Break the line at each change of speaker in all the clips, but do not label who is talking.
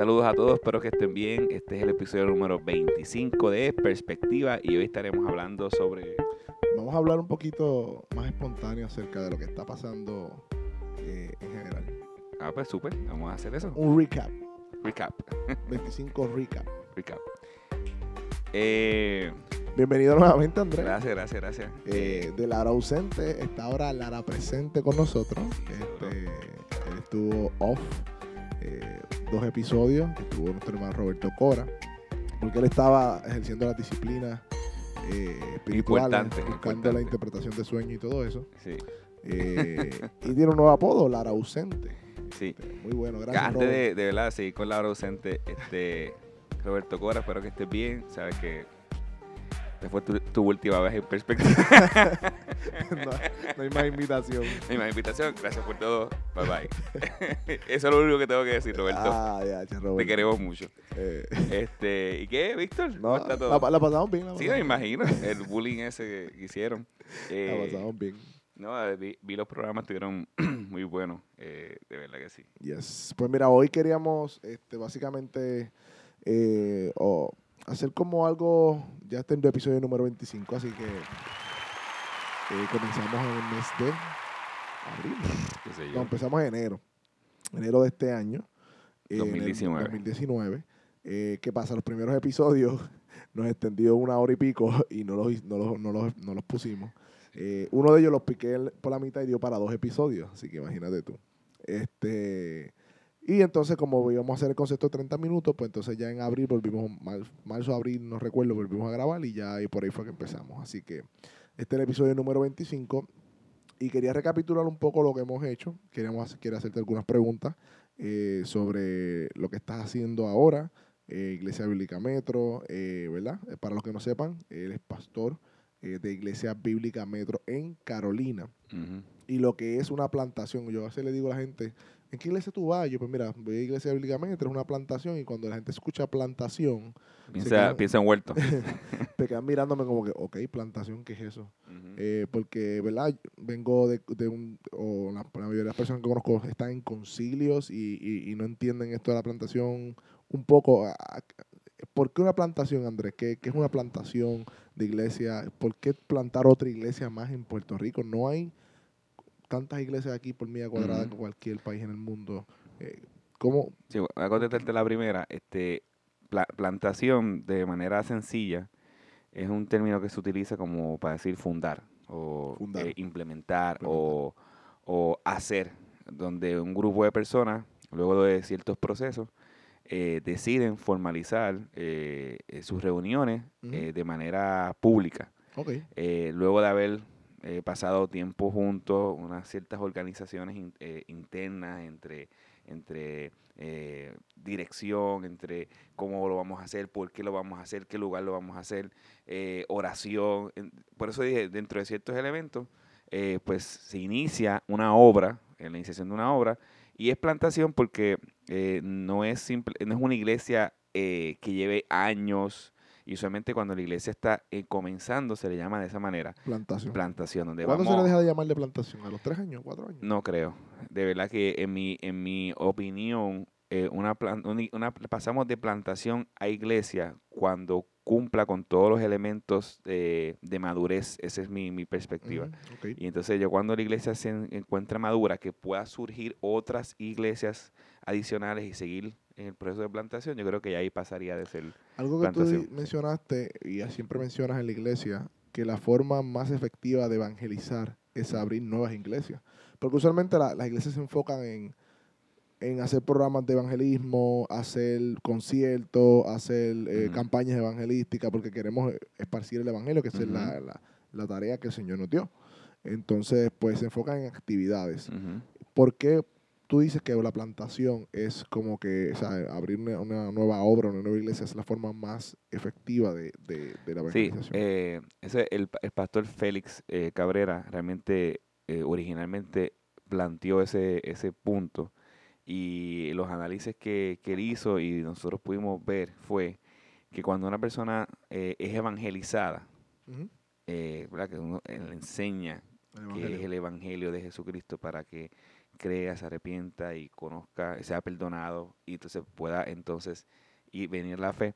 Saludos a todos, espero que estén bien. Este es el episodio número 25 de Perspectiva y hoy estaremos hablando sobre...
Vamos a hablar un poquito más espontáneo acerca de lo que está pasando eh, en general.
Ah, pues súper, vamos a hacer eso.
Un recap,
Recap.
25 recap.
Recap. Eh,
Bienvenido nuevamente, Andrés.
gracias, gracias, gracias.
Eh, de Lara ausente, está ahora Lara presente con nosotros. Este, él estuvo off eh, dos episodios, que estuvo nuestro hermano Roberto Cora, porque él estaba ejerciendo las disciplinas eh, espirituales,
Importante,
buscando
importante.
la interpretación de sueño y todo eso.
Sí,
Eh, y tiene un nuevo apodo, Lara ausente.
sí.
Este, Muy bueno, gracias.
Antes de, de verdad seguir con la hora ausente, este, Roberto Cora, espero que estés bien. Sabes que fue tu, tu última vez en perspectiva.
no, no hay más invitación.
Mi más invitación, gracias por todo. Bye bye. Eso es lo único que tengo que decir, Roberto.
Ah, ya, ya, Robert.
Te queremos mucho.
Eh,
Este, ¿Y qué, Víctor? ¿Cómo
no,
está todo?
la, la pasamos bien. La
Sí, me imagino. El bullying ese que hicieron.
la
Eh,
pasamos bien.
no, vi, vi los programas, estuvieron muy buenos. eh, de verdad que sí.
Yes. Pues mira, hoy queríamos este, básicamente eh, o hacer como algo, ya está en el episodio número 25, así que eh, comenzamos en el mes de abril.
Qué sé yo.
No, empezamos en enero, enero de este año. eh, en el
2019.
2019. Eh, ¿Qué pasa? Los primeros episodios nos extendió una hora y pico y no los, no los, no los, no los pusimos. Eh, uno de ellos los piqué por la mitad y dio para dos episodios, así que imagínate tú. Este, y entonces, como íbamos a hacer el concepto de 30 minutos, pues entonces ya en abril volvimos, mar- marzo, abril, no recuerdo, volvimos a grabar y ya y por ahí fue que empezamos. Así que este es el episodio número 25 y quería recapitular un poco lo que hemos hecho. Queríamos quiero hacerte algunas preguntas eh, sobre lo que estás haciendo ahora, eh, Iglesia Bíblica Metro, eh, ¿verdad? Para los que no sepan, él es pastor de Iglesia Bíblica Metro en Carolina y lo que es una plantación. Yo a veces le digo a la gente, ¿en qué iglesia tú vas? Yo, pues mira, voy a Iglesia Bíblica Metro, es una plantación, y cuando la gente escucha plantación,
Piensa,
quedan-
piensa en huerto.
te quedan mirándome como que, ok, plantación, ¿qué es eso? Eh, porque, ¿verdad? Vengo de, de un, o la, la mayoría de las personas que conozco están en concilios y, y- y no entienden esto de la plantación un poco. ¿Por qué una plantación, Andrés? ¿Qué, qué es una plantación de iglesia? ¿Por qué plantar otra iglesia más en Puerto Rico? No hay tantas iglesias aquí por milla cuadrada que cualquier país en el mundo. Eh, ¿Cómo?
Sí, voy a contestarte la primera. Este, pla- plantación, de manera sencilla, es un término que se utiliza como para decir fundar o
Fundar.
eh, implementar o, o hacer, donde un grupo de personas, luego de ciertos procesos, eh, deciden formalizar eh, eh, sus reuniones eh, de manera pública. Luego de haber eh, pasado tiempo juntos, unas ciertas organizaciones eh, internas entre, entre eh, dirección, entre cómo lo vamos a hacer, por qué lo vamos a hacer, qué lugar lo vamos a hacer, eh, oración. por eso dije, dentro de ciertos elementos, pues se inicia una obra, en la iniciación de una obra, y es plantación porque no, es simple, no es una iglesia que lleve años, y usualmente cuando la iglesia está eh, comenzando se le llama de esa manera,
Plantación.
plantación, donde
¿Cuándo se le deja de llamar de plantación? ¿A los tres años, cuatro años?
No creo. De verdad que en mi, en mi opinión, eh, una, plan- una- una- pasamos de plantación a iglesia cuando cumpla con todos los elementos de, de madurez. Esa es mi, mi perspectiva. Y entonces yo cuando la iglesia se en- encuentra madura, que pueda surgir otras iglesias adicionales y seguir en el proceso de plantación, yo creo que ya ahí pasaría de ser...
Algo que tú
plantación.
di- mencionaste y siempre mencionas en la iglesia, que la forma más efectiva de evangelizar es abrir nuevas iglesias. Porque usualmente la- las iglesias se enfocan en, en hacer programas de evangelismo, hacer conciertos, hacer eh, campañas evangelísticas, porque queremos esparcir el evangelio, que esa es la, la- la tarea que el Señor nos dio. Entonces, pues se enfocan en actividades. ¿Por qué tú dices que la plantación es como que, o sea, abrir una, una nueva obra, una nueva iglesia es la forma más efectiva de, de, de la
Sí,
evangelización?
eh, ese, el, el pastor Félix eh, Cabrera realmente eh, originalmente planteó ese, ese punto y los análisis que, que él hizo y nosotros pudimos ver fue que cuando una persona eh, es evangelizada,
Ujú.
eh, ¿verdad? que uno eh, le enseña que es el evangelio de Jesucristo para que crea, se arrepienta y conozca, sea perdonado y entonces pueda entonces y venir la fe.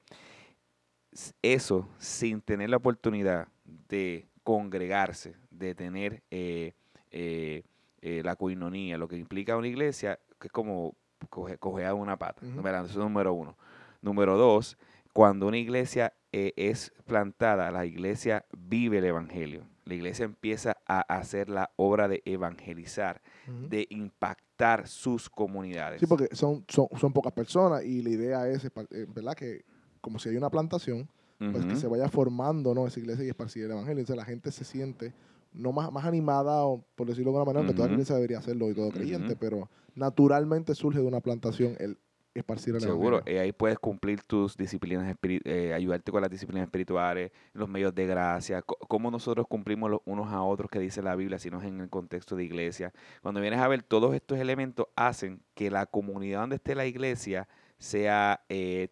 Eso sin tener la oportunidad de congregarse, de tener eh, eh, eh, la coinonía, lo que implica una iglesia, que es como coger una pata. Eso es número uno. Número dos, cuando una iglesia es plantada, la iglesia vive el evangelio. La iglesia empieza a hacer la obra de evangelizar, de impactar sus comunidades.
Sí, porque son, son, pocas personas y la idea es, ¿verdad? Que como si hay una plantación, pues que se vaya formando ¿no? esa iglesia y esparcir el evangelio. Entonces la gente se siente no más, más animada, o, por decirlo de alguna manera, que toda la iglesia debería hacerlo y todo creyente, pero naturalmente surge de una plantación el esparcir
Seguro, eh, ahí puedes cumplir tus disciplinas, eh, ayudarte con las disciplinas espirituales, los medios de gracia, cómo nosotros cumplimos los unos a otros que dice la Biblia, si no es en el contexto de iglesia. Cuando vienes a ver, todos estos elementos hacen que la comunidad donde esté la iglesia sea eh,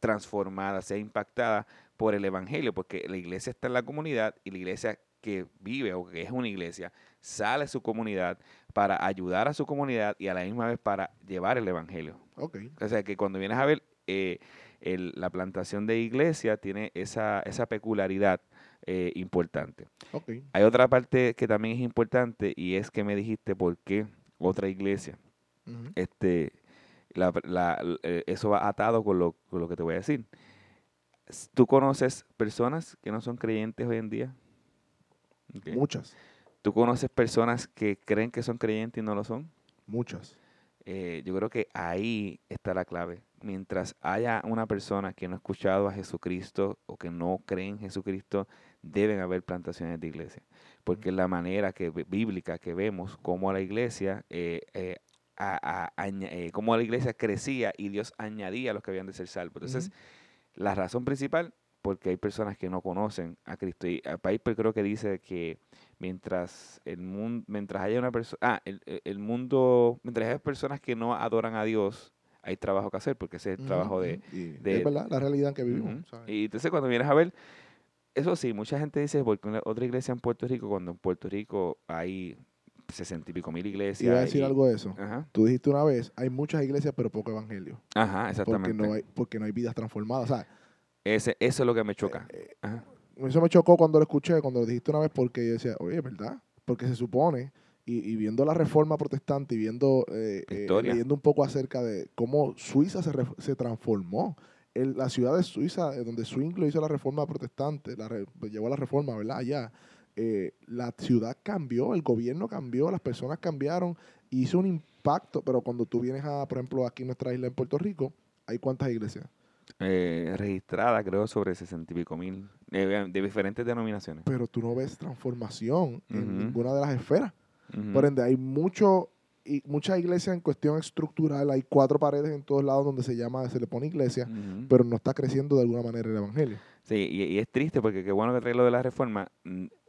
transformada, sea impactada por el Evangelio, porque la iglesia está en la comunidad y la iglesia que vive o que es una iglesia sale a su comunidad para ayudar a su comunidad y a la misma vez para llevar el Evangelio.
Okay.
O sea que cuando vienes a ver, eh, la plantación de iglesia tiene esa, esa peculiaridad eh, importante.
Okay.
Hay otra parte que también es importante y es que me dijiste por qué otra iglesia. este, eh, eso va atado con lo, con lo que te voy a decir. ¿Tú conoces personas que no son creyentes hoy en día?
Muchas.
¿Tú conoces personas que creen que son creyentes y no lo son?
Muchas.
Eh, yo creo que ahí está la clave. Mientras haya una persona que no ha escuchado a Jesucristo o que no cree en Jesucristo, deben haber plantaciones de iglesia. Porque es la manera que, bíblica que vemos cómo la iglesia, eh, eh, cómo la iglesia crecía y Dios añadía a los que habían de ser salvos. Entonces, la razón principal porque hay personas que no conocen a Cristo. Y a Piper creo que dice que mientras el mundo, mientras haya una persona, ah, el, mundo, mientras haya personas que no adoran a Dios, hay trabajo que hacer, porque ese es el trabajo de,
Es verdad, la realidad en que vivimos.
Y entonces cuando vienes a ver, eso sí, mucha gente dice, porque otra iglesia en Puerto Rico, cuando en Puerto Rico hay sesenta y pico mil iglesias.
Iba a decir algo de eso. Tú dijiste una vez, hay muchas iglesias, pero poco evangelio.
Ajá, exactamente.
Porque no hay, porque no hay vidas transformadas. O sea,
ese, eso es lo que me choca.
Eh, eh, eso me chocó cuando lo escuché, cuando lo dijiste una vez, porque yo decía, oye, es verdad. Porque se supone, y, viendo la reforma protestante y viendo, eh, leyendo un poco acerca de cómo Suiza se, se transformó. la ciudad de Suiza, donde Zwingli hizo la reforma protestante, la pues, llevó a la reforma, ¿verdad? Allá. la ciudad cambió, el gobierno cambió, las personas cambiaron, hizo un impacto, pero cuando tú vienes a, por ejemplo, aquí en nuestra isla en Puerto Rico, ¿hay cuántas iglesias?
Eh, registrada, creo, sobre sesenta y pico mil, de, diferentes denominaciones.
Pero tú no ves transformación en ninguna de las esferas. Por ende, hay mucho y muchas iglesias en cuestión estructural, hay cuatro paredes en todos lados donde se llama, se le pone iglesia, pero no está creciendo de alguna manera el evangelio.
Sí, y, es triste porque qué bueno que trae lo de la reforma.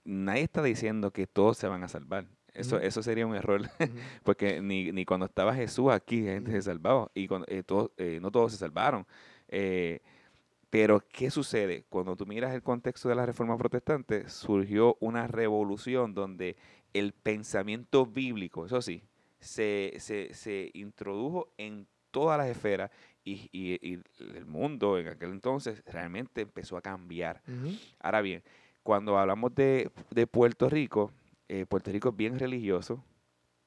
Nadie está diciendo que todos se van a salvar. Eso, eso sería un error, porque ni, ni, cuando estaba Jesús aquí, gente se salvaba, y cuando, eh, eh, no todos se salvaron. Eh, pero, ¿qué sucede? Cuando tú miras el contexto de la reforma protestante, surgió una revolución donde el pensamiento bíblico, eso sí, se, se, introdujo en todas las esferas y, y, el mundo en aquel entonces realmente empezó a cambiar. Ahora bien, cuando hablamos de, de Puerto Rico, eh, Puerto Rico es bien religioso,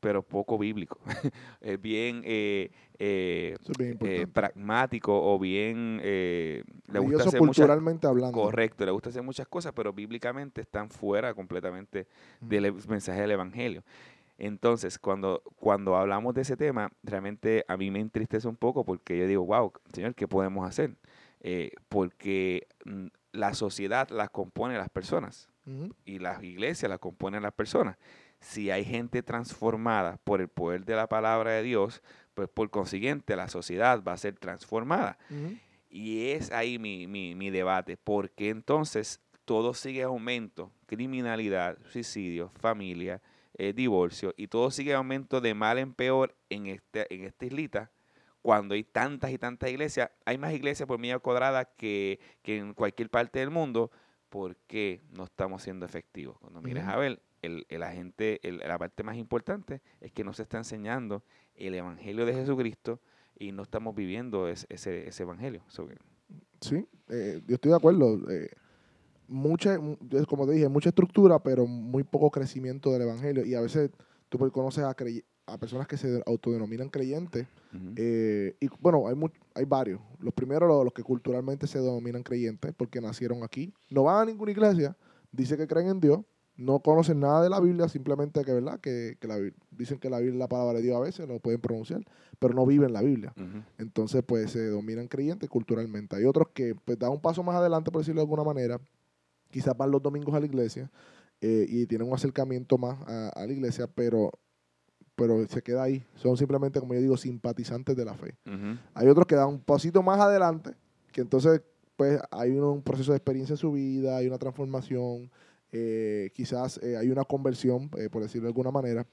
pero poco bíblico. es bien, eh, eh, eh, pragmático o bien... le gusta hacer
culturalmente hablando.
Correcto, le gusta hacer muchas cosas, pero bíblicamente están fuera completamente del mensaje del Evangelio. Entonces, cuando, cuando hablamos de ese tema, realmente a mí me entristece un poco porque yo digo, wow, Señor, ¿qué podemos hacer? porque mm, la sociedad la compone las personas y las iglesias la componen las personas si hay gente transformada por el poder de la palabra de Dios, pues por consiguiente la sociedad va a ser transformada. Y es ahí mi, mi, mi debate, porque entonces todo sigue aumento, criminalidad, suicidio, familia, eh, divorcio, y todo sigue aumento de mal en peor en, este, en esta islita, cuando hay tantas y tantas iglesias, hay más iglesias por milla cuadrada que, que en cualquier parte del mundo, ¿por qué no estamos siendo efectivos? Cuando mires a ver, el, el agente, el- la parte más importante es que no se está enseñando el evangelio de Jesucristo y no estamos viviendo es- ese, ese evangelio. So
Sí, eh, yo estoy de acuerdo. eh, mucha, como te dije, mucha estructura, pero muy poco crecimiento del evangelio. Y a veces tú pues conoces a, crey- a personas que se autodenominan creyentes.
ujú.
eh, y bueno, hay, hay varios. Los primeros, los, los que culturalmente se denominan creyentes, porque nacieron aquí. No van a ninguna iglesia, dice que creen en Dios, no conocen nada de la Biblia, simplemente que, ¿verdad? Que, que la dicen que la Biblia es la palabra de Dios a veces, lo pueden pronunciar, pero no viven la Biblia. Entonces, pues se dominan creyentes culturalmente. Hay otros que pues, dan un paso más adelante, por decirlo de alguna manera. Quizás van los domingos a la iglesia eh, y tienen un acercamiento más a, a la iglesia, pero, pero se queda ahí. Son simplemente, como yo digo, simpatizantes de la fe. Hay otros que dan un pasito más adelante, que entonces pues hay un, un proceso de experiencia en su vida, hay una transformación, eh, quizás eh, hay una conversión, eh, por decirlo de alguna manera,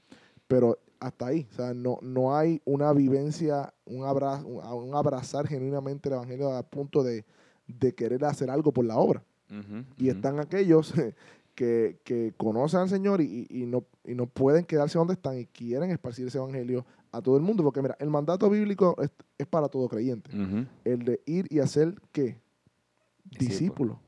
pero hasta ahí, o sea, no, no hay una vivencia, un, abra, un, un abrazar genuinamente el Evangelio a punto de, de querer hacer algo por la obra. Y están aquellos que, que conocen al Señor y, y no, y no pueden quedarse donde están y quieren esparcir ese Evangelio a todo el mundo, porque mira, el mandato bíblico es, es para todo creyente el de ir y hacer qué?
Discípulo.
Discípulo.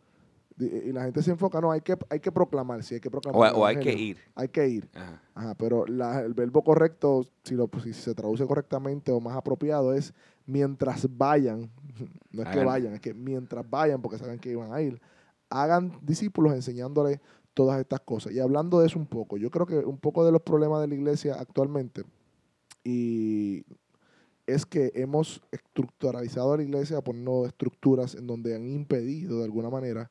Di- Y la gente se enfoca, no, hay que, hay que proclamar, sí, hay que proclamar.
O, hay que ir.
Hay que ir.
Ajá.
Ajá, pero la- el verbo correcto, si, lo, si se traduce correctamente o más apropiado, es mientras vayan. No es que vayan, es que mientras vayan, porque saben que iban a ir, hagan discípulos enseñándoles todas estas cosas. Y hablando de eso un poco, yo creo que un poco de los problemas de la iglesia actualmente y es que hemos estructuralizado a la iglesia poniendo estructuras en donde han impedido de alguna manera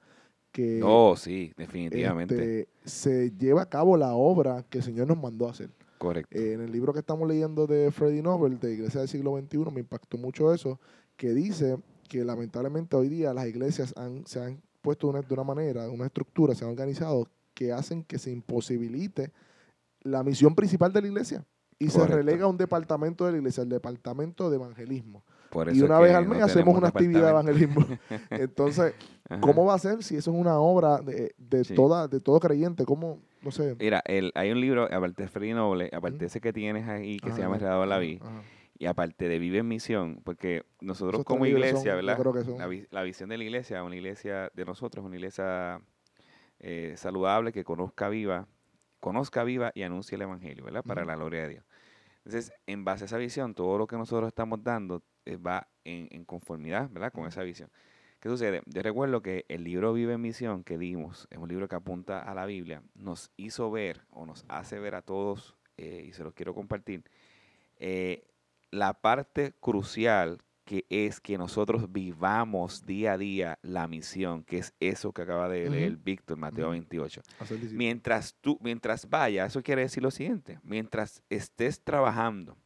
que
Oh, sí, definitivamente.
este, se lleve a cabo la obra que el Señor nos mandó a hacer.
Correcto.
Eh, en el libro que estamos leyendo de Freddy Nobel, de Iglesia del siglo XXI, me impactó mucho eso, que dice que lamentablemente hoy día las iglesias han, se han puesto de una, de una manera, una estructura, se han organizado que hacen que se imposibilite la misión principal de la iglesia. Y se relega a un departamento de la iglesia, el departamento de evangelismo. Y una vez al mes
no
hacemos una actividad de evangelismo. Entonces. ¿cómo va a ser si eso es una obra de, de
Sí.
toda, de todo creyente? ¿Cómo? No sé.
Mira, el, hay un libro, aparte de Freddy Noble, aparte de ese que tienes ahí, que se llama Redado la
ajá,
Vida, y aparte de Vive en Misión, porque nosotros
Esos
como iglesia,
son-
¿verdad?
creo que son-
La, la visión de la iglesia, una iglesia de nosotros, una iglesia eh, saludable que conozca viva, conozca viva y anuncie el Evangelio, ¿verdad? Para la gloria de Dios. Entonces, en base a esa visión, todo lo que nosotros estamos dando eh, va en, en conformidad, ¿verdad? Con esa visión. ¿Qué sucede? Yo recuerdo que el libro Vive en Misión que dimos, es un libro que apunta a la Biblia, nos hizo ver o nos hace ver a todos, eh, y se los quiero compartir, eh, la parte crucial que es que nosotros vivamos día a día la misión, que es eso que acaba de leer
Ujú.
Víctor, Mateo
Ujú.
28.
Hacer discípulos.
Mientras tú, mientras vaya, eso quiere decir lo siguiente, mientras estés trabajando,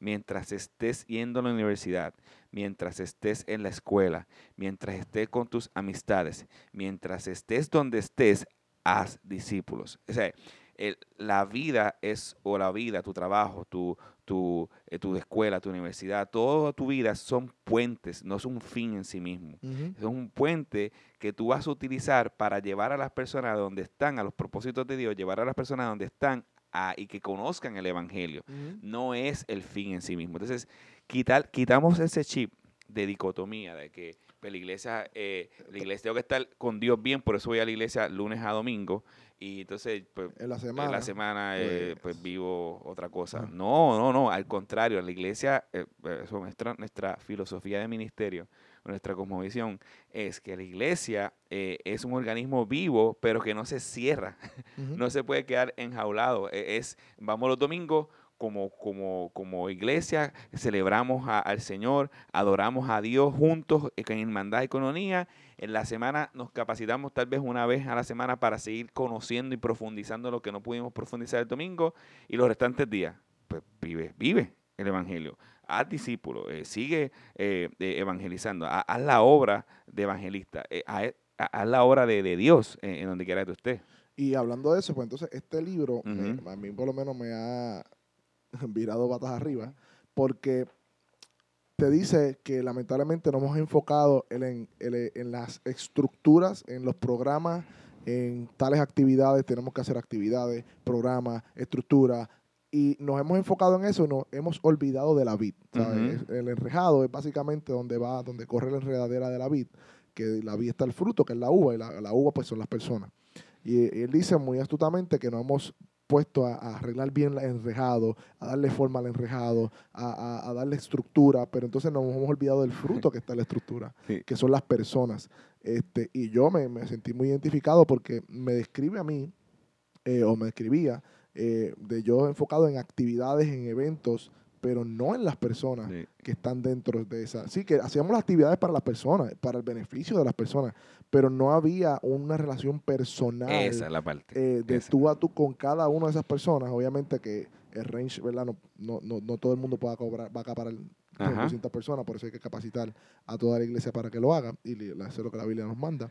mientras estés yendo a la universidad, mientras estés en la escuela, mientras estés con tus amistades, mientras estés donde estés, haz discípulos. O sea, el- la vida es, o la vida, tu trabajo, tu, tu, eh, tu escuela, tu universidad, toda tu vida son puentes, no es un fin en sí mismo. Es un puente que tú vas a utilizar para llevar a las personas donde están, a los propósitos de Dios, llevar a las personas donde están a- y que conozcan el Evangelio. No es el fin en sí mismo. Entonces, quitar, quitamos ese chip de dicotomía, de que la iglesia, eh, la iglesia tengo que estar con Dios bien, por eso voy a la iglesia lunes a domingo, y entonces pues,
En la
en
semana.
la semana eh,
pues,
pues vivo otra cosa.
ah.
No, no, no, al contrario, la iglesia, eh, eh, eso, nuestra, nuestra filosofía de ministerio, nuestra cosmovisión, es que la iglesia eh, es un organismo vivo, pero que no se cierra, no se puede quedar enjaulado. E- Es, vamos los domingos como, como, como iglesia, celebramos a- al Señor, adoramos a Dios juntos en hermandad y coronía. En la semana nos capacitamos tal vez una vez a la semana para seguir conociendo y profundizando lo que no pudimos profundizar el domingo y los restantes días. Pues vive, vive el Evangelio. Haz discípulos, eh, sigue eh, eh, evangelizando, ha- haz la obra de evangelista, eh, haz, haz la obra de, de Dios en donde quiera que estés.
Y hablando de eso, pues entonces este libro
Ujú.
a mí por lo menos me ha virado patas arriba porque te dice que lamentablemente no hemos enfocado en, en- en- en las estructuras, en los programas en tales actividades tenemos que hacer actividades, programas, estructura, y nos hemos enfocado en eso, nos hemos olvidado de la vid. ¿sabes? El enrejado es básicamente donde va, donde corre la enredadera de la vid, que la vid está el fruto, que es la uva, y la, la uva pues son las personas. Y él dice muy astutamente que nos hemos a, arreglar bien el enrejado, a darle forma al enrejado, a, a, darle estructura, pero entonces nos hemos olvidado del fruto que está en la estructura, que son las personas. Este, y yo me, me, sentí muy identificado porque me describe a mí, eh, o me describía, eh, de yo enfocado en actividades, en eventos, pero no en las personas que están dentro de esa. Sí, que hacíamos las actividades para las personas, para el beneficio de las personas, pero no había una relación personal.
Esa es la parte.
Eh, de tú a tú con cada una de esas personas. Obviamente que el range, ¿verdad? No, no, no, no todo el mundo pueda cobrar, va a acaparar 200 personas, por eso hay que capacitar a toda la iglesia para que lo haga y hacer lo que la Biblia nos manda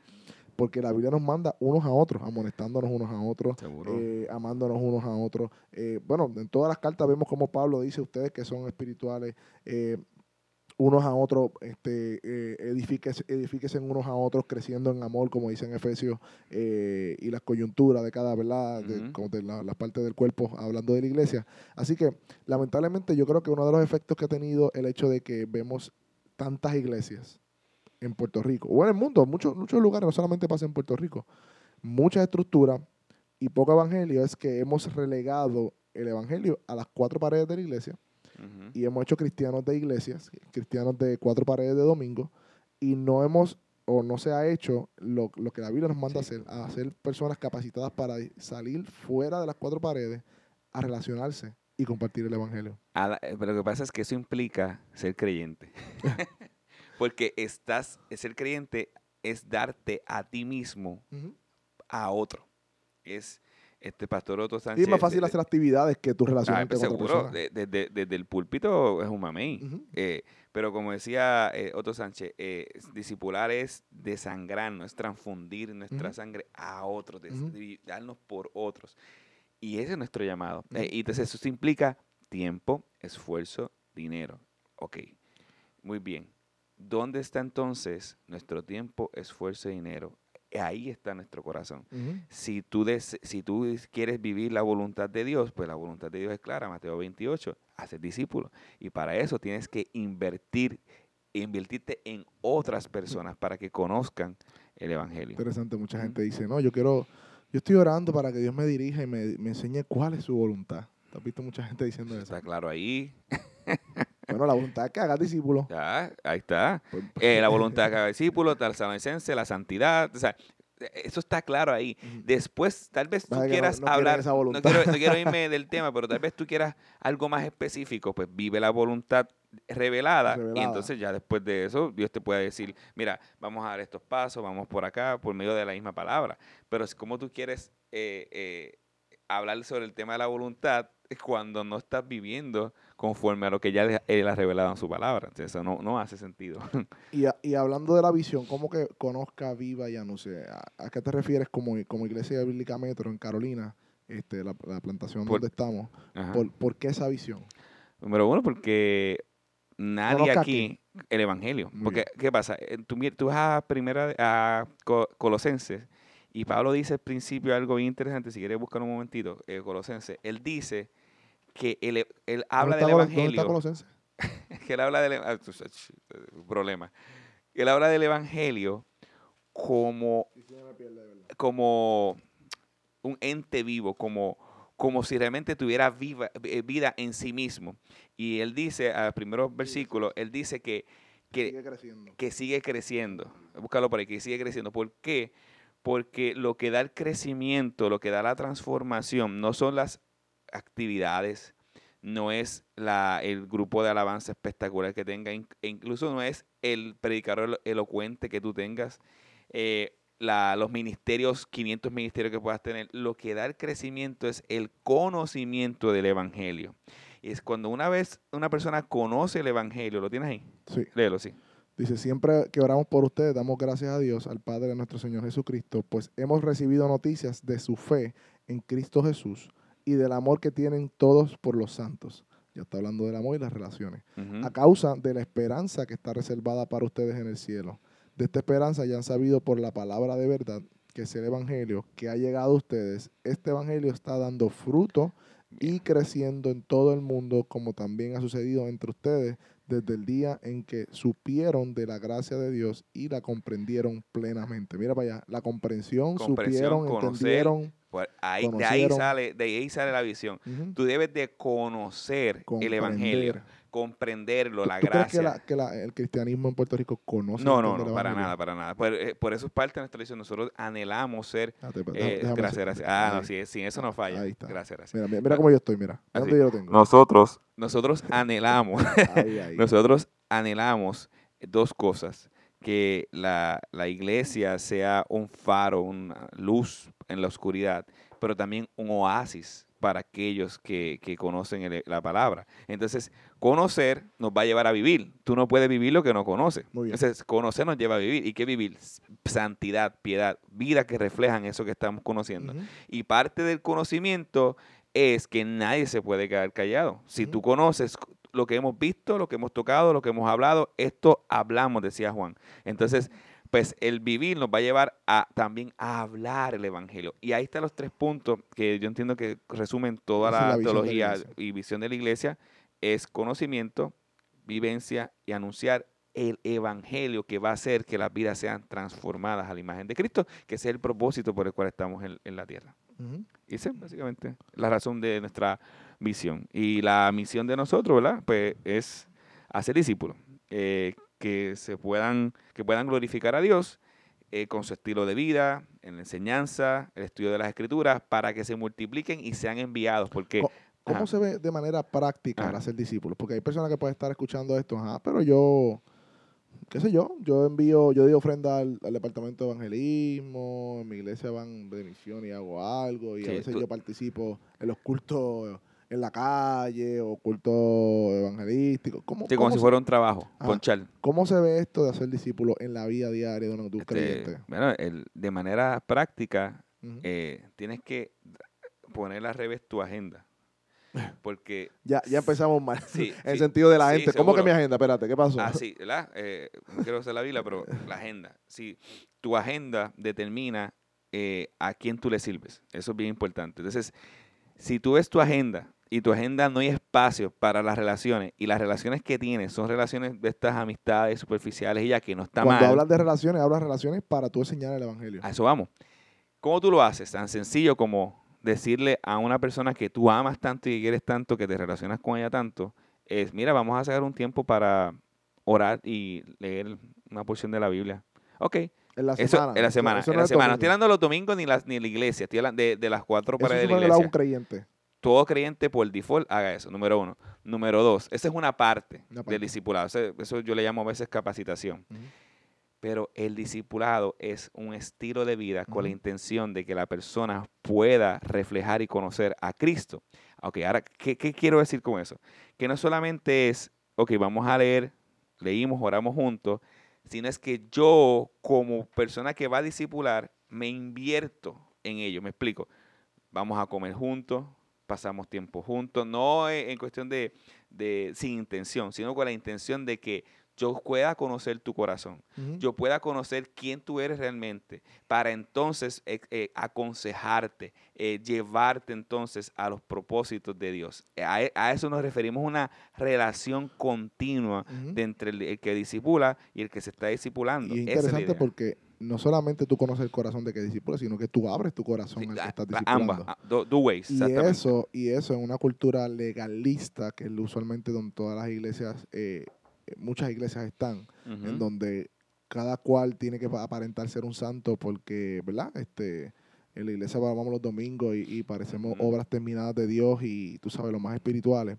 porque la Biblia nos manda unos a otros, amonestándonos unos a otros, eh, amándonos unos a otros. Eh, bueno, en todas las cartas vemos como Pablo dice, ustedes que son espirituales, eh, unos a otros, este, eh, edifíquense, unos a otros, creciendo en amor, como dice en Efesios, y las coyunturas de cada, ¿verdad? De, la, parte del cuerpo, hablando de la iglesia. Así que, lamentablemente, yo creo que uno de los efectos que ha tenido el hecho de que vemos tantas iglesias, en Puerto Rico, o en el mundo, muchos, muchos lugares, no solamente pasa en Puerto Rico, mucha estructura y poco evangelio es que hemos relegado el evangelio a las cuatro paredes de la iglesia y hemos hecho cristianos de iglesias, cristianos de cuatro paredes de domingo y no hemos o no se ha hecho lo, que la Biblia nos manda a hacer, a ser personas capacitadas para salir fuera de las cuatro paredes a relacionarse y compartir el evangelio.
Eh, pero lo que pasa es que eso implica ser creyente. Porque estás, ser creyente es darte a ti mismo a otro. Es este pastor Otto Sánchez.
Y es más fácil hacer actividades que tu relación
ah, seguro, desde el púlpito es un mamey. Eh, pero como decía eh, Otto Sánchez, eh, discipular es desangrar, no es transfundir nuestra sangre a otros, darnos por otros. Y ese es nuestro llamado. y entonces eso implica tiempo, esfuerzo, dinero. Ok, muy bien. ¿Dónde está entonces nuestro tiempo, esfuerzo y dinero? Ahí está nuestro corazón. si, tú si tú quieres vivir la voluntad de Dios, pues la voluntad de Dios es clara, Mateo 28, hacer discípulo. Y para eso tienes que invertir, invertirte en otras personas para que conozcan el Evangelio.
Interesante, mucha gente dice, no, yo quiero, yo estoy orando para que Dios me dirija y me, me enseñe cuál es su voluntad. ¿Te has visto mucha gente diciendo eso?
Está claro ahí.
Bueno, la voluntad es que haga discípulo.
Ya, ahí está. Pues, eh, la voluntad que haga discípulo, la salvación, la santidad. O sea, eso está claro ahí. Después, tal vez tú quieras hablar, no quiero, no quiero, irme del tema, pero tal vez tú quieras algo más específico, pues vive la voluntad revelada, y entonces ya después de eso Dios te puede decir, mira, vamos a dar estos pasos, vamos por acá, por medio de la misma palabra. Pero si como tú quieres eh, eh, hablar sobre el tema de la voluntad, cuando no estás viviendo conforme a lo que ya Él ha revelado en su palabra. Entonces, eso no, no hace sentido.
Y, y, hablando de la visión, ¿cómo que conozca, viva y anuncie? ¿A, qué te refieres como, como Iglesia Bíblica Metro en Carolina, este, la, plantación donde estamos? Por, qué esa visión?
Número uno, porque nadie aquí, el Evangelio. porque, ¿qué pasa? Eh, tú, tú vas a, primera, a Colosenses y Pablo dice al principio algo bien interesante, si quieres buscar un momentito, eh, Colosenses. Él dice que él, él habla del Evangelio. ¿Dónde está que él habla del problema. Él habla del Evangelio como, como un ente vivo, como, como si realmente tuviera viva, eh, vida en sí mismo. Y él dice, al primer versículo, él dice que, que, sigue creciendo. que sigue creciendo. Búscalo por ahí, que sigue creciendo. ¿Por qué? Porque lo que da el crecimiento, lo que da la transformación, no son las actividades, no es la, el grupo de alabanza espectacular que tenga, e incluso no es el predicador elocuente que tú tengas, eh, la, los ministerios, 500 ministerios que puedas tener. Lo que da el crecimiento es el conocimiento del Evangelio. Y es cuando una vez una persona conoce el Evangelio, ¿lo tienes ahí?
Sí.
Léelo, sí.
Dice, siempre que oramos por ustedes, damos gracias a Dios, al Padre de nuestro Señor Jesucristo, pues hemos recibido noticias de su fe en Cristo Jesús y del amor que tienen todos por los santos. Ya está hablando del amor y las relaciones. A causa de la esperanza que está reservada para ustedes en el cielo. De esta esperanza ya han sabido por la palabra de verdad que es el Evangelio que ha llegado a ustedes, este Evangelio está dando fruto y creciendo en todo el mundo, como también ha sucedido entre ustedes desde el día en que supieron de la gracia de Dios y la comprendieron plenamente. Mira para allá, la comprensión,
Comprensión,
supieron,
conocer.
entendieron.
Pues ahí, de, ahí sale, de ahí sale la visión. Tú debes de conocer el. Evangelio, comprenderlo,
¿Tú-
la
tú crees que,
gracia.
la- que la- el cristianismo en Puerto Rico conoce?
No, no, no, para nada, para nada. Por, eh, por eso es parte de nuestra visión. Nosotros anhelamos ser...
Espérate,
eh, gracias, gracias. Ah, no, sí, sin eso no falla.
Ahí está.
Gracias, gracias.
Mira, mira, mira cómo yo estoy, mira. ¿Dónde yo lo tengo?
Nosotros, nosotros anhelamos,
Ahí, ahí.
nosotros anhelamos dos cosas. Que la, la iglesia sea un faro, una luz en la oscuridad, pero también un oasis para aquellos que, que conocen el- la palabra. Entonces, conocer nos va a llevar a vivir. Tú no puedes vivir lo que no conoces. Entonces, conocer nos lleva a vivir. ¿Y qué vivir? Santidad, piedad, vida que reflejan eso que estamos conociendo. Y parte del conocimiento es que nadie se puede quedar callado. Si tú conoces lo que hemos visto, lo que hemos tocado, lo que hemos hablado, esto hablamos, decía Juan. Entonces, pues el vivir nos va a llevar a también a hablar el evangelio. Y ahí están los tres puntos que yo entiendo que resumen toda
Esa
la, teología y visión de la iglesia es conocimiento, vivencia y anunciar el evangelio que va a hacer que las vidas sean transformadas a la imagen de Cristo, que ese es el propósito por el cual estamos en, en la tierra. Y esa es básicamente la razón de nuestra visión. Y la misión de nosotros, ¿verdad? Pues es hacer discípulos, eh, que se puedan, que puedan glorificar a Dios eh, con su estilo de vida, en la enseñanza, el estudio de las escrituras, para que se multipliquen y sean enviados. Porque
¿Cómo
Ajá.
se ve de manera práctica
Ajá.
hacer discípulos? Porque hay personas que pueden estar escuchando esto, ajá, pero yo, qué sé yo, yo envío, yo doy ofrenda al, al departamento de evangelismo, en mi iglesia van de misión y hago algo, y
Sí,
a veces
tú-
yo participo en los cultos en la calle o cultos evangelísticos. ¿Cómo,
sí,
cómo
como si
se-
fuera un trabajo,
Ajá.
ponchar.
¿Cómo se ve esto de hacer discípulos en la vida diaria de un, de un
Este,
creyente?
bueno, el- de manera práctica, eh, tienes que poner al revés tu agenda. Porque
ya, ya empezamos mal.
Sí,
en el
sí,
sentido de la
sí,
gente. ¿Cómo que mi agenda? Espérate, ¿qué pasó?
Así, ¿verdad? Eh, no quiero hacer la Biblia, pero la agenda. Si tu agenda determina eh, a quién tú le sirves, eso es bien importante. Entonces, si tú ves tu agenda y tu agenda no hay espacio para las relaciones y las relaciones que tienes son relaciones de estas amistades superficiales y ya que no está
Cuando
mal.
hablas de relaciones, hablas de relaciones para tú enseñar el evangelio.
A eso vamos. ¿Cómo tú lo haces? Tan sencillo como decirle a una persona que tú amas tanto y que quieres tanto, que te relacionas con ella tanto, es, mira, vamos a sacar un tiempo para orar y leer una porción de la Biblia. Ok,
En la
eso
semana.
en la semana.
Eso
en
no
la semana. No estoy hablando de los domingos ni, las, ni la iglesia, estoy hablando de, de las cuatro paredes de la iglesia.
un creyente.
Todo creyente por default haga eso, número uno. Número dos, esa es una parte,
Una parte.
del discipulado. Eso, yo le llamo a veces capacitación. Pero el discipulado es un estilo de vida con la intención de que la persona pueda reflejar y conocer a Cristo. Ok, ahora, ¿qué, qué quiero decir con eso? Que no solamente es, ok, vamos a leer, leímos, oramos juntos, sino es que yo, como persona que va a discipular, me invierto en ello. Me explico. Vamos a comer juntos, pasamos tiempo juntos, no en cuestión de, de sin intención, sino con la intención de que yo pueda conocer tu corazón yo pueda conocer quién tú eres realmente, para entonces eh, eh, aconsejarte, eh, llevarte entonces a los propósitos de Dios. A, a eso nos referimos, una relación continua de entre el, el que disipula y el que se está disipulando.
Y es
Esa
interesante porque no solamente tú conoces el corazón de que discípulo, sino que tú abres tu corazón
Sí,
al que estás discipulando.
ambas, do, do ways,
Y eso, y eso en una cultura legalista, que es usualmente donde todas las iglesias, eh, muchas iglesias están, en donde cada cual tiene que aparentar ser un santo porque, ¿verdad? Este, en la iglesia vamos los domingos y, y parecemos obras terminadas de Dios y tú sabes, los más espirituales.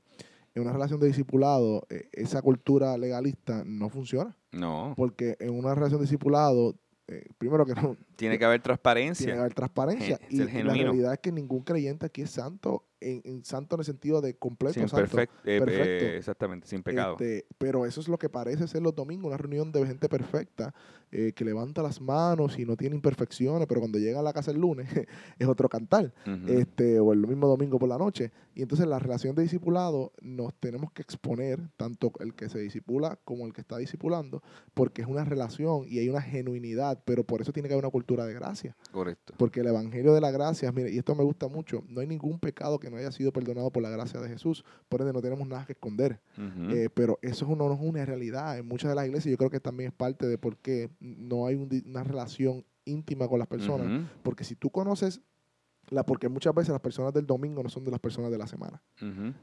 En una relación de discipulado, eh, esa cultura legalista no funciona.
No,
Porque en una relación de discipulado, eh, primero que no,
tiene que haber transparencia.
tiene que haber transparencia.
Gen-
Y, la realidad es que ningún creyente aquí es santo en, en santo en el sentido de completo,
Sin
santo.
perfect- eh,
perfecto.
eh, exactamente, sin pecado.
Este, pero eso es lo que parece ser los domingos, una reunión de gente perfecta eh, que levanta las manos y no tiene imperfecciones, pero cuando llega a la casa el lunes es otro cantar, este, o el mismo domingo por la noche. Y entonces la relación de discipulado nos tenemos que exponer, tanto el que se disipula como el que está discipulando, porque es una relación y hay una genuinidad, pero por eso tiene que haber una cultura de gracia.
Correcto.
Porque el Evangelio de la Gracia, mire, y esto me gusta mucho, no hay ningún pecado que no haya sido perdonado por la gracia de Jesús, por ende no tenemos nada que esconder. Eh, pero eso es una, no es una realidad. En muchas de las iglesias yo creo que también es parte de por qué no hay un una relación íntima con las personas. Porque si tú conoces, la, porque muchas veces las personas del domingo no son de las personas de la semana.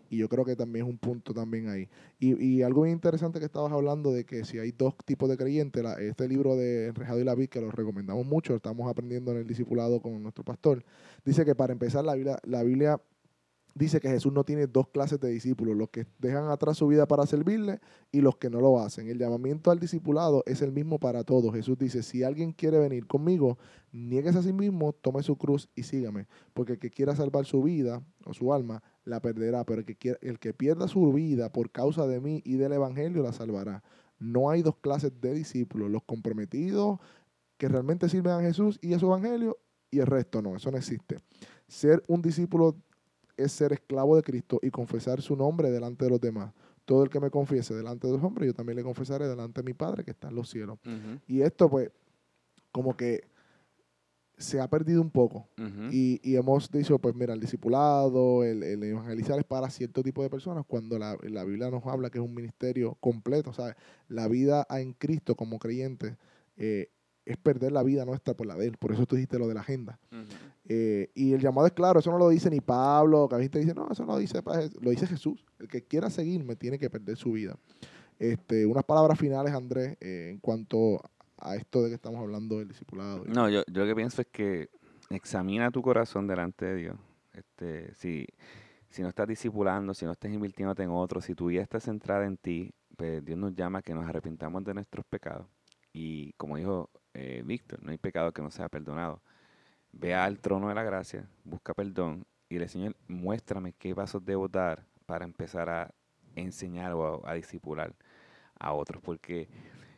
Y yo creo que también es un punto también ahí. Y, y algo bien interesante que estabas hablando de que si hay dos tipos de creyentes, la- este libro de Enrejado y la Vid, que lo recomendamos mucho, estamos aprendiendo en el discipulado con nuestro pastor, dice que para empezar la Biblia, la Biblia dice que Jesús no tiene dos clases de discípulos, los que dejan atrás su vida para servirle y los que no lo hacen. El llamamiento al discipulado es el mismo para todos. Jesús dice, si alguien quiere venir conmigo, nieguese a sí mismo, tome su cruz y sígame. Porque el que quiera salvar su vida o su alma, la perderá. Pero el que, el que pierda su vida por causa de mí y del Evangelio, la salvará. No hay dos clases de discípulos, los comprometidos que realmente sirven a Jesús y a su Evangelio, y el resto no, eso no existe. Ser un discípulo es ser esclavo de Cristo y confesar su nombre delante de los demás. Todo el que me confiese delante de los hombres, yo también le confesaré delante de mi Padre que está en los cielos. Y esto, pues, como que se ha perdido un poco. Y, y hemos dicho, pues mira, el discipulado, el, el evangelizar es para cierto tipo de personas, cuando la, la Biblia nos habla que es un ministerio completo, ¿sabes? La vida en Cristo como creyente eh, es perder la vida nuestra por la de Él. Por eso tú dijiste lo de la agenda. Eh, y el llamado es claro, eso no lo dice ni Pablo, que a veces te dice, no, eso no lo dice, lo dice Jesús. El que quiera seguirme tiene que perder su vida. Este, unas palabras finales, Andrés, eh, en cuanto a esto de que estamos hablando del discipulado.
No, yo, yo lo que pienso es que examina tu corazón delante de Dios. Este, si, si no estás discipulando, si no estás invirtiéndote en otro, si tu vida está centrada en ti, pues Dios nos llama a que nos arrepintamos de nuestros pecados. Y como dijo eh, Víctor, no hay pecado que no sea perdonado. Ve al trono de la gracia, busca perdón y dile, Señor, muéstrame qué pasos debo dar para empezar a enseñar o a, a discipular a otros, porque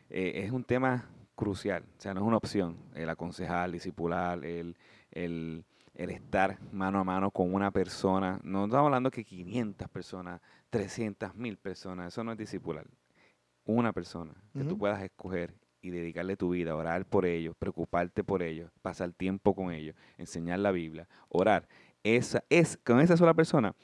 eh, es un tema crucial, o sea, no es una opción el aconsejar, discipular, el, el, el estar mano a mano con una persona. No estamos hablando que 500 personas, 300 mil personas, eso no es discipular. Una persona que tú puedas escoger y dedicarle tu vida, orar por ellos, preocuparte por ellos, pasar tiempo con ellos, enseñar la Biblia, orar. Esa es, con esa sola persona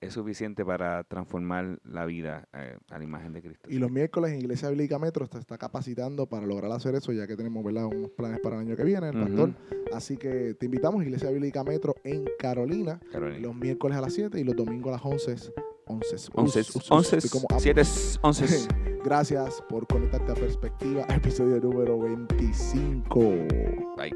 es suficiente para transformar la vida eh, a la imagen de Cristo.
Y los miércoles en Iglesia Bíblica Metro se está capacitando para lograr hacer eso, ya que tenemos ¿verdad? unos planes para el año que viene, el pastor. Así que te invitamos a Iglesia Bíblica Metro en Carolina,
Carolina.
los miércoles a las 7 y los domingos a las 11. 11.
Once,
Us, us, us.
once,
Estoy como Apple.
siete, once.
Gracias por conectarte a Perspectiva, episodio número 25.
Bye.